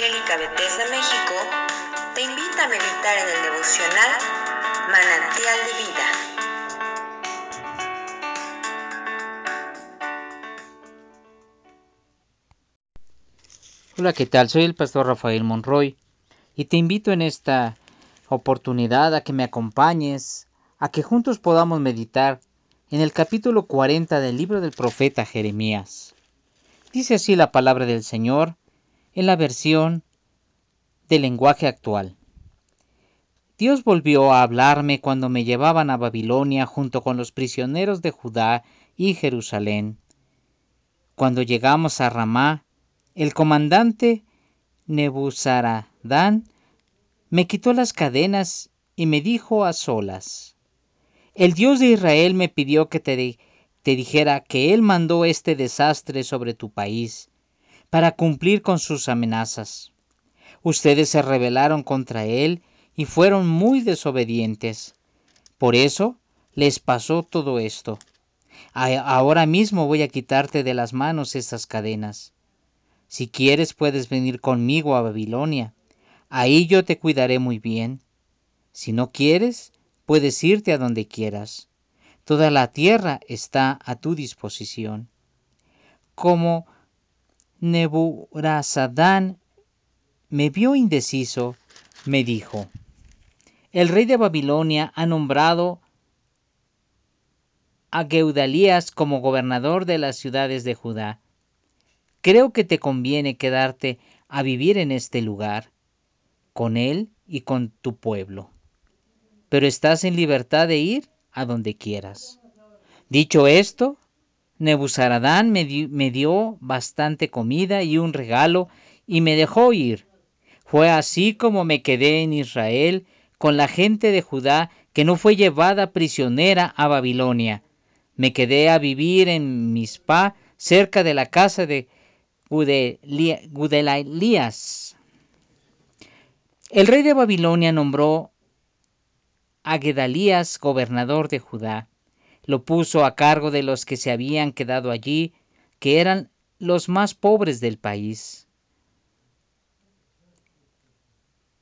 Evangélica Bethesda México te invita a meditar en el devocional Manantial de Vida. Hola, ¿qué tal? Soy el pastor Rafael Monroy y te invito en esta oportunidad a que me acompañes, a que juntos podamos meditar en el capítulo 40 del libro del profeta Jeremías. Dice así la palabra del Señor en la versión del lenguaje actual. Dios volvió a hablarme cuando me llevaban a Babilonia junto con los prisioneros de Judá y Jerusalén. Cuando llegamos a Ramá, el comandante Nebuzaradán me quitó las cadenas y me dijo a solas, El Dios de Israel me pidió que te, te dijera que Él mandó este desastre sobre tu país para cumplir con sus amenazas. Ustedes se rebelaron contra Él y fueron muy desobedientes. Por eso les pasó todo esto. Ahora mismo voy a quitarte de las manos estas cadenas. Si quieres puedes venir conmigo a Babilonia. Ahí yo te cuidaré muy bien. Si no quieres, puedes irte a donde quieras. Toda la tierra está a tu disposición. Como Neburazadán me vio indeciso, me dijo, el rey de Babilonia ha nombrado a Geudalías como gobernador de las ciudades de Judá creo que te conviene quedarte a vivir en este lugar, con él y con tu pueblo. Pero estás en libertad de ir a donde quieras. Dicho esto, Nebuzaradán me, dio bastante comida y un regalo y me dejó ir. Fue así como me quedé en Israel con la gente de Judá que no fue llevada prisionera a Babilonia. Me quedé a vivir en Mispa, cerca de la casa de Gudelías. El rey de Babilonia nombró a Gedalías gobernador de Judá. Lo puso a cargo de los que se habían quedado allí, que eran los más pobres del país.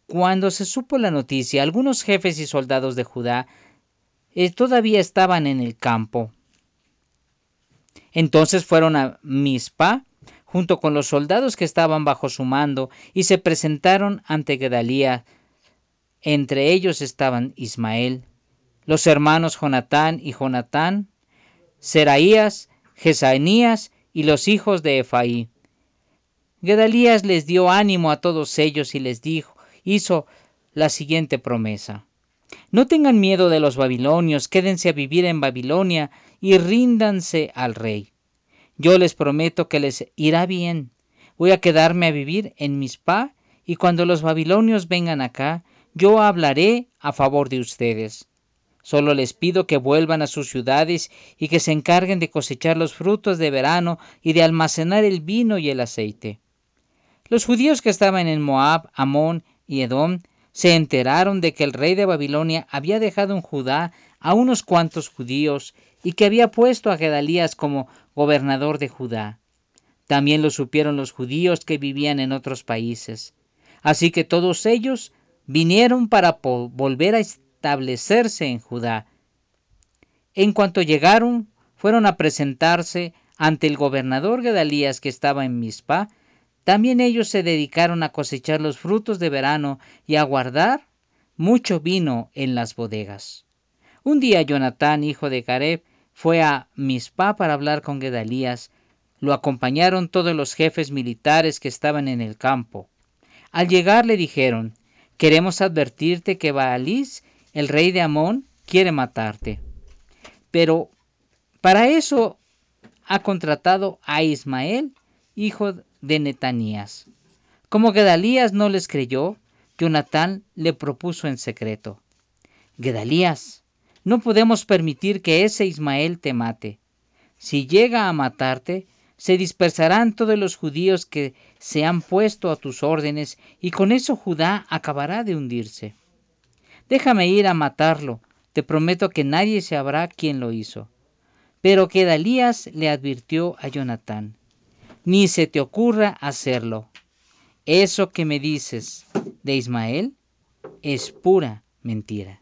Cuando se supo la noticia, algunos jefes y soldados de Judá eh, todavía estaban en el campo. Entonces fueron a Mispa junto con los soldados que estaban bajo su mando, y se presentaron ante Gedalía. Entre ellos estaban Ismael, los hermanos Jonatán y Jonatán, Seraías, Jesanías y los hijos de Efaí. Gedalías les dio ánimo a todos ellos y les dijo, hizo la siguiente promesa. No tengan miedo de los babilonios, quédense a vivir en Babilonia y ríndanse al rey. Yo les prometo que les irá bien. Voy a quedarme a vivir en Mispa y cuando los babilonios vengan acá, yo hablaré a favor de ustedes. Solo les pido que vuelvan a sus ciudades y que se encarguen de cosechar los frutos de verano y de almacenar el vino y el aceite. Los judíos que estaban en Moab, Amón y Edom se enteraron de que el rey de Babilonia había dejado en Judá a unos cuantos judíos y que había puesto a Gedalías como gobernador de Judá. También lo supieron los judíos que vivían en otros países. Así que todos ellos vinieron para volver a establecerse en Judá. En cuanto llegaron, fueron a presentarse ante el gobernador Gedalías que estaba en Mizpa. También ellos se dedicaron a cosechar los frutos de verano y a guardar mucho vino en las bodegas. Un día Jonatán, hijo de Gareb, fue a Mispa para hablar con Gedalías. Lo acompañaron todos los jefes militares que estaban en el campo. Al llegar le dijeron, queremos advertirte que Baalís, el rey de Amón, quiere matarte. Pero para eso ha contratado a Ismael, hijo de Netanías. Como Gedalías no les creyó, Jonatán le propuso en secreto. Gedalías, no podemos permitir que ese Ismael te mate. Si llega a matarte, se dispersarán todos los judíos que se han puesto a tus órdenes, y con eso Judá acabará de hundirse. Déjame ir a matarlo, te prometo que nadie sabrá quién lo hizo. Pero que Dalías le advirtió a Jonatán, ni se te ocurra hacerlo. eso que me dices de Ismael es pura mentira.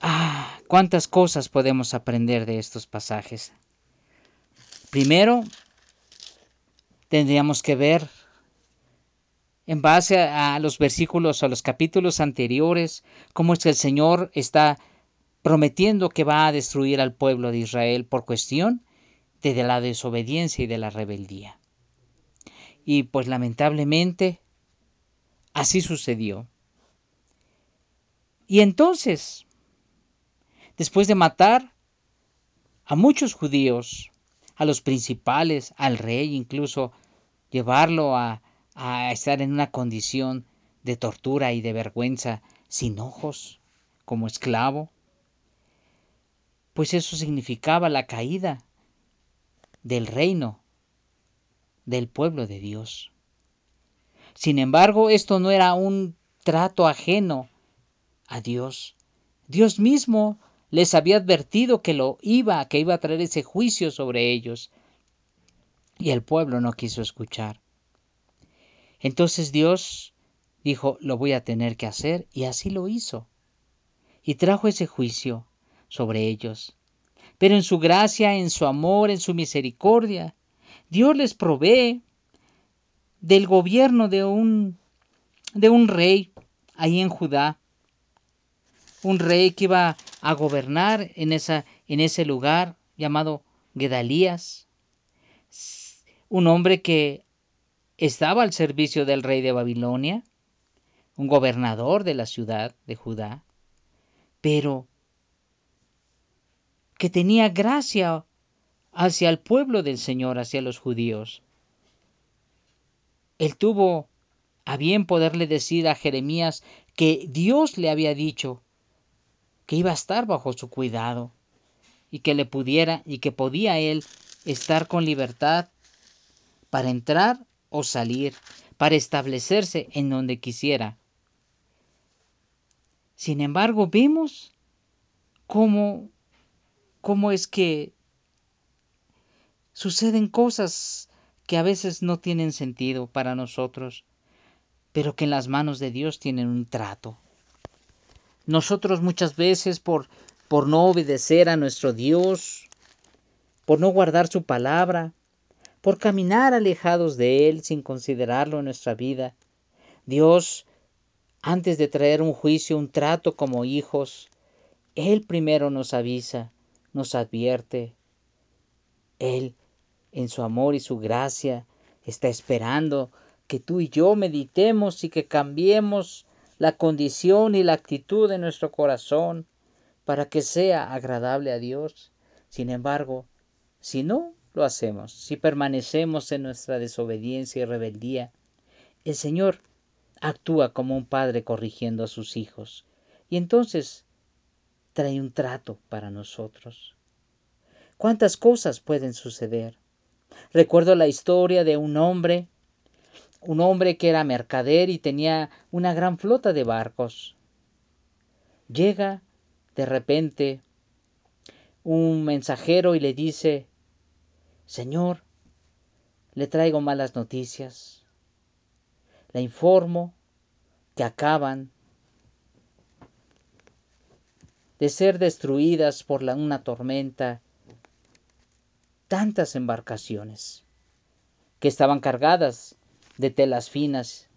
Ah, cuántas cosas podemos aprender de estos pasajes. Primero, tendríamos que ver en base a, los versículos o los capítulos anteriores cómo es que el Señor está prometiendo que va a destruir al pueblo de Israel por cuestión de la desobediencia y de la rebeldía. Y pues lamentablemente así sucedió. Y entonces, después de matar a muchos judíos, a los principales, al rey, incluso llevarlo a, a estar en una condición de tortura y de vergüenza sin ojos, como esclavo, pues eso significaba la caída del reino del pueblo de Dios. Sin embargo, esto no era un trato ajeno a Dios. Dios mismo les había advertido que lo iba, que iba a traer ese juicio sobre ellos. Y el pueblo no quiso escuchar. Entonces Dios dijo, lo voy a tener que hacer, y así lo hizo. Y trajo ese juicio sobre ellos. Pero en su gracia, en su amor, en su misericordia, Dios les provee del gobierno de un, de un rey ahí en Judá. Un rey que iba a gobernar en, esa, en ese lugar llamado Gedalías. Un hombre que estaba al servicio del rey de Babilonia, un gobernador de la ciudad de Judá, pero que tenía gracia hacia el pueblo del Señor, hacia los judíos. Él tuvo a bien poderle decir a Jeremías que Dios le había dicho que iba a estar bajo su cuidado y que le pudiera y que podía él estar con libertad para entrar o salir, para establecerse en donde quisiera. Sin embargo, vemos cómo, cómo es que suceden cosas que a veces no tienen sentido para nosotros, pero que en las manos de Dios tienen un trato. Nosotros muchas veces por, por no obedecer a nuestro Dios, por no guardar su palabra, por caminar alejados de Él sin considerarlo en nuestra vida, Dios, antes de traer un juicio, un trato como hijos, Él primero nos avisa, nos advierte. Él en su amor y su gracia, está esperando que tú y yo meditemos y que cambiemos la condición y la actitud de nuestro corazón para que sea agradable a Dios. Sin embargo, si no lo hacemos, si permanecemos en nuestra desobediencia y rebeldía, el Señor actúa como un padre corrigiendo a sus hijos y entonces trae un trato para nosotros. ¿Cuántas cosas pueden suceder? Recuerdo la historia de un hombre, un hombre que era mercader y tenía una gran flota de barcos. Llega de repente un mensajero y le dice, Señor, le traigo malas noticias. Le informo que acaban de ser destruidas por una tormenta tantas embarcaciones que estaban cargadas de telas finas.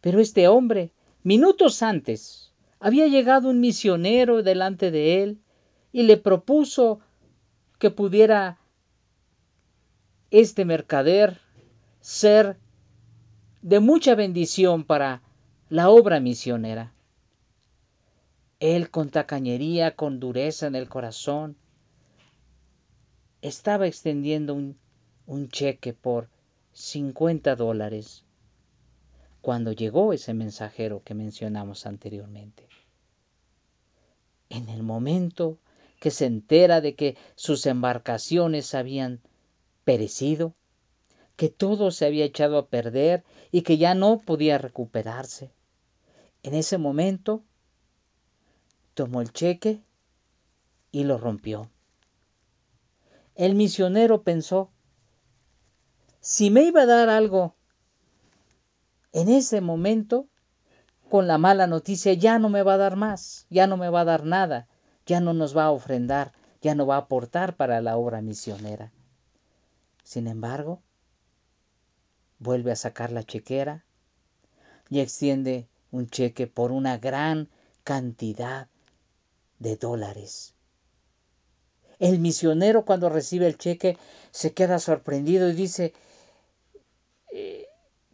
Pero este hombre, minutos antes, había llegado un misionero delante de él y le propuso que pudiera este mercader ser de mucha bendición para la obra misionera. Él con tacañería, con dureza en el corazón, estaba extendiendo un, cheque por 50 dólares cuando llegó ese mensajero que mencionamos anteriormente. En el momento que se entera de que sus embarcaciones habían perecido, que todo se había echado a perder y que ya no podía recuperarse. En ese momento tomó el cheque y lo rompió. El misionero pensó, si me iba a dar algo en ese momento, con la mala noticia ya no me va a dar más, ya no me va a dar nada, ya no nos va a ofrendar, ya no va a aportar para la obra misionera. Sin embargo, vuelve a sacar la chequera y extiende un cheque por una gran cantidad de dólares. El misionero cuando recibe el cheque se queda sorprendido y dice, eh,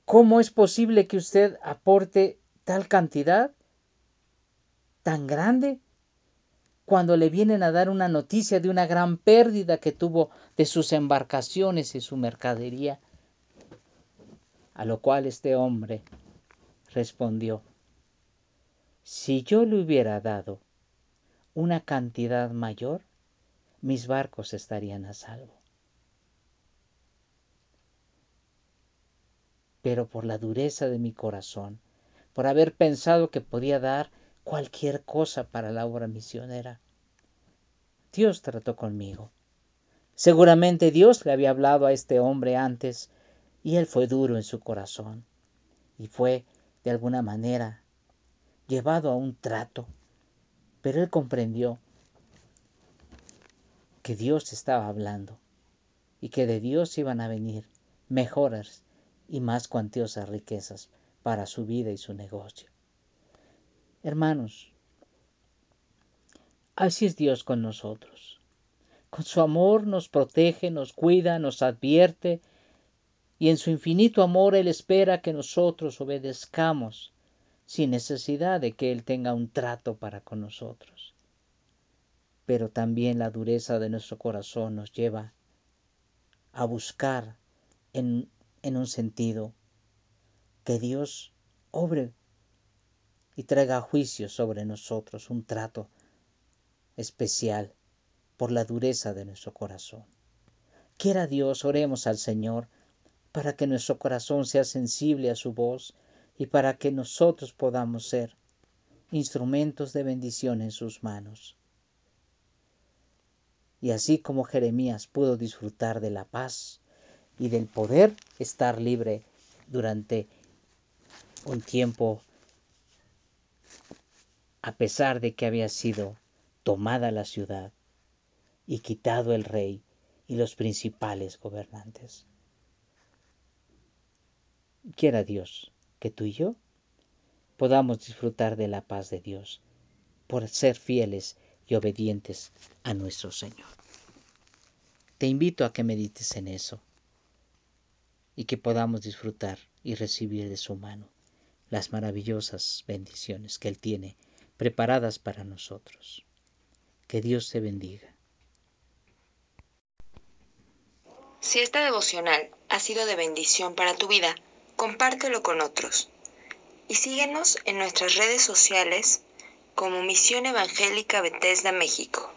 ¿cómo es posible que usted aporte tal cantidad tan grande cuando le vienen a dar una noticia de una gran pérdida que tuvo de sus embarcaciones y su mercadería? A lo cual este hombre respondió, si yo le hubiera dado una cantidad mayor, mis barcos estarían a salvo. Pero por la dureza de mi corazón, por haber pensado que podía dar cualquier cosa para la obra misionera, Dios trató conmigo. Seguramente Dios le había hablado a este hombre antes y él fue duro en su corazón y fue de alguna manera llevado a un trato, pero él comprendió que Dios estaba hablando y que de Dios iban a venir mejores y más cuantiosas riquezas para su vida y su negocio. Hermanos, así es Dios con nosotros. Con su amor nos protege, nos cuida, nos advierte y en su infinito amor Él espera que nosotros obedezcamos sin necesidad de que Él tenga un trato para con nosotros pero también la dureza de nuestro corazón nos lleva a buscar en, en un sentido que Dios obre y traiga juicio sobre nosotros, un trato especial por la dureza de nuestro corazón. Quiera Dios, oremos al Señor para que nuestro corazón sea sensible a su voz y para que nosotros podamos ser instrumentos de bendición en sus manos. Y así como Jeremías pudo disfrutar de la paz y del poder estar libre durante un tiempo, a pesar de que había sido tomada la ciudad y quitado el rey y los principales gobernantes. Quiera Dios que tú y yo podamos disfrutar de la paz de Dios por ser fieles y obedientes a nuestro Señor. Te invito a que medites en eso y que podamos disfrutar y recibir de su mano las maravillosas bendiciones que Él tiene preparadas para nosotros. Que Dios te bendiga. Si esta devocional ha sido de bendición para tu vida, compártelo con otros. Y síguenos en nuestras redes sociales como Misión Evangélica Bethesda México.